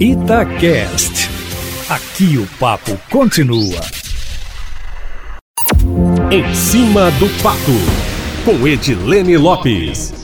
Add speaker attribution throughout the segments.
Speaker 1: Itacast. Aqui o papo continua.
Speaker 2: Em cima do papo, com Edilene Lopes.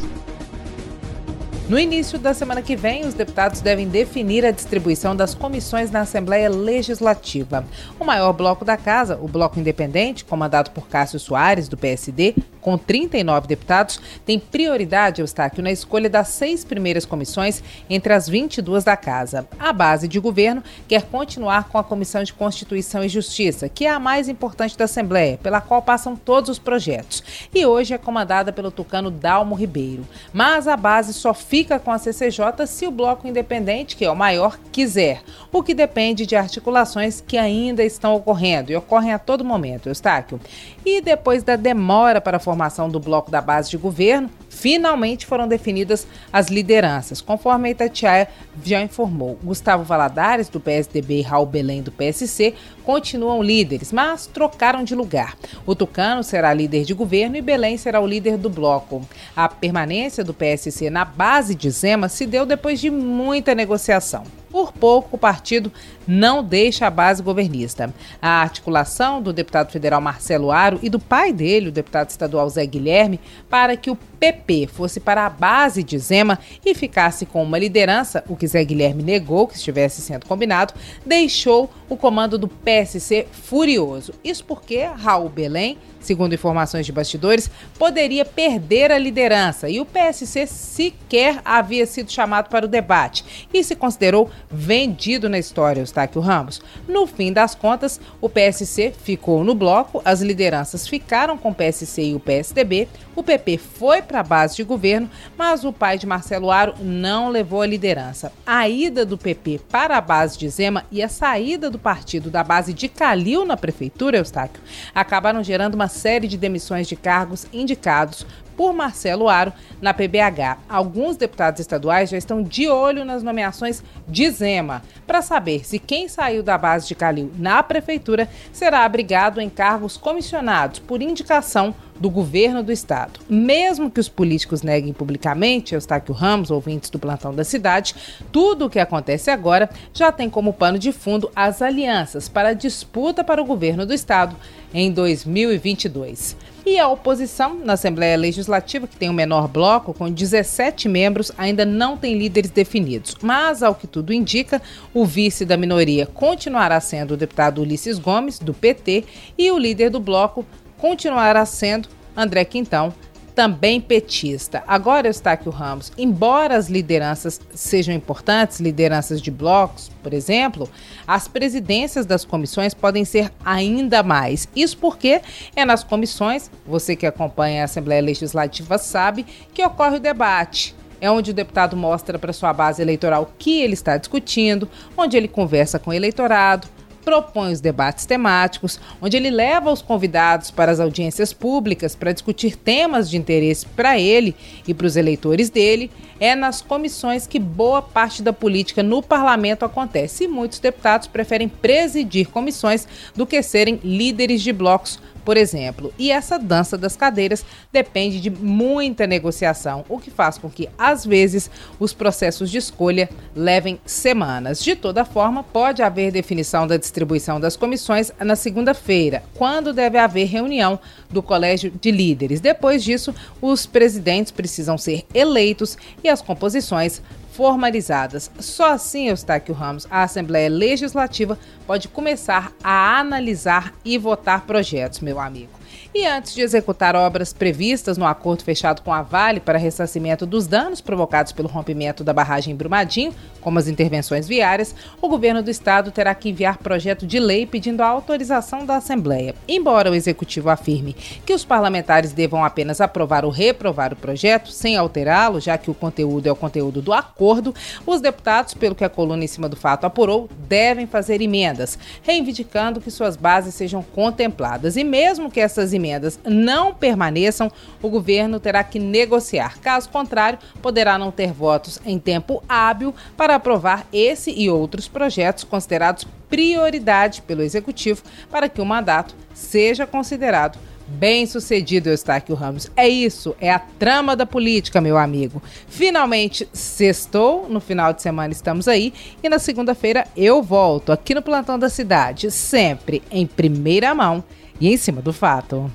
Speaker 3: No início da semana que vem, os deputados devem definir a distribuição das comissões na Assembleia Legislativa. O maior bloco da casa, o Bloco Independente, comandado por Cássio Soares, do PSD, com 39 deputados, tem prioridade, Eustáquio, na escolha das seis primeiras comissões entre as 22 da Casa. A base de governo quer continuar com a Comissão de Constituição e Justiça, que é a mais importante da Assembleia, pela qual passam todos os projetos. E hoje é comandada pelo tucano Dalmo Ribeiro. Mas a base só fica com a CCJ se o Bloco Independente, que é o maior, quiser, o que depende de articulações que ainda estão ocorrendo e ocorrem a todo momento, Eustáquio. E depois da demora para formar formação do bloco da base de governo, finalmente foram definidas as lideranças, conforme a Itatiaia já informou. Gustavo Valadares, do PSDB, e Raul Belém, do PSC, continuam líderes, mas trocaram de lugar. O Tucano será líder de governo e Belém será o líder do bloco. A permanência do PSC na base de Zema se deu depois de muita negociação. Por pouco, o partido não deixa a base governista. A articulação do deputado federal Marcelo Aro e do pai dele, o deputado estadual Zé Guilherme, para que o PP fosse para a base de Zema e ficasse com uma liderança, o que Zé Guilherme negou que estivesse sendo combinado, deixou o comando do PSC furioso. Isso porque Raul Belém segundo informações de bastidores, poderia perder a liderança e o PSC sequer havia sido chamado para o debate e se considerou vendido na história, Eustáquio Ramos. No fim das contas, o PSC ficou no bloco, as lideranças ficaram com o PSC e o PSDB, o PP foi para a base de governo, mas o pai de Marcelo Aro não levou a liderança. A ida do PP para a base de Zema e a saída do partido da base de Calil na prefeitura, Eustáquio, acabaram gerando uma série de demissões de cargos indicados por Marcelo Aro na PBH. Alguns deputados estaduais já estão de olho nas nomeações de Zema, para saber se quem saiu da base de Calil na prefeitura será abrigado em cargos comissionados por indicação do governo do estado. Mesmo que os políticos neguem publicamente, Eustáquio Ramos, ouvintes do plantão da cidade, tudo o que acontece agora já tem como pano de fundo as alianças para a disputa para o governo do estado em 2022. E a oposição na Assembleia Legislativa, que tem o um menor bloco, com 17 membros, ainda não tem líderes definidos. Mas, ao que tudo indica, o vice da minoria continuará sendo o deputado Ulisses Gomes, do PT, e o líder do bloco continuará sendo André Quintão, também petista. Agora, Eustáquio Ramos, embora as lideranças sejam importantes, lideranças de blocos, por exemplo, as presidências das comissões podem ser ainda mais. Isso porque é nas comissões, você que acompanha a Assembleia Legislativa sabe, que ocorre o debate é onde o deputado mostra para sua base eleitoral o que ele está discutindo, onde ele conversa com o eleitorado, propõe os debates temáticos, onde ele leva os convidados para as audiências públicas para discutir temas de interesse para ele e para os eleitores dele. É nas comissões que boa parte da política no parlamento acontece e muitos deputados preferem presidir comissões do que serem líderes de blocos por exemplo. E essa dança das cadeiras depende de muita negociação, o que faz com que, às vezes, os processos de escolha levem semanas. De toda forma, pode haver definição da distribuição das comissões na segunda-feira, quando deve haver reunião do Colégio de Líderes. Depois disso, os presidentes precisam ser eleitos e as composições formalizadas. Só assim, Eustáquio Ramos, a Assembleia Legislativa pode começar a analisar e votar projetos, meu amigo. E antes de executar obras previstas no acordo fechado com a Vale para ressarcimento dos danos provocados pelo rompimento da barragem em Brumadinho, como as intervenções viárias, o governo do estado terá que enviar projeto de lei pedindo a autorização da Assembleia. Embora o executivo afirme que os parlamentares devam apenas aprovar ou reprovar o projeto sem alterá-lo, já que o conteúdo é o conteúdo do acordo, os deputados, pelo que a coluna em cima do fato apurou, devem fazer emendas, reivindicando que suas bases sejam contempladas. E mesmo que essas emendas emendas não permaneçam, o governo terá que negociar. Caso contrário, poderá não ter votos em tempo hábil para aprovar esse e outros projetos considerados prioridade pelo executivo para que o mandato seja considerado Bem sucedido, Eustáquio Ramos. É isso, é a trama da política, meu amigo. Finalmente, sextou, no final de semana estamos aí, e na segunda-feira eu volto aqui no Plantão da Cidade, sempre em primeira mão e em cima do fato.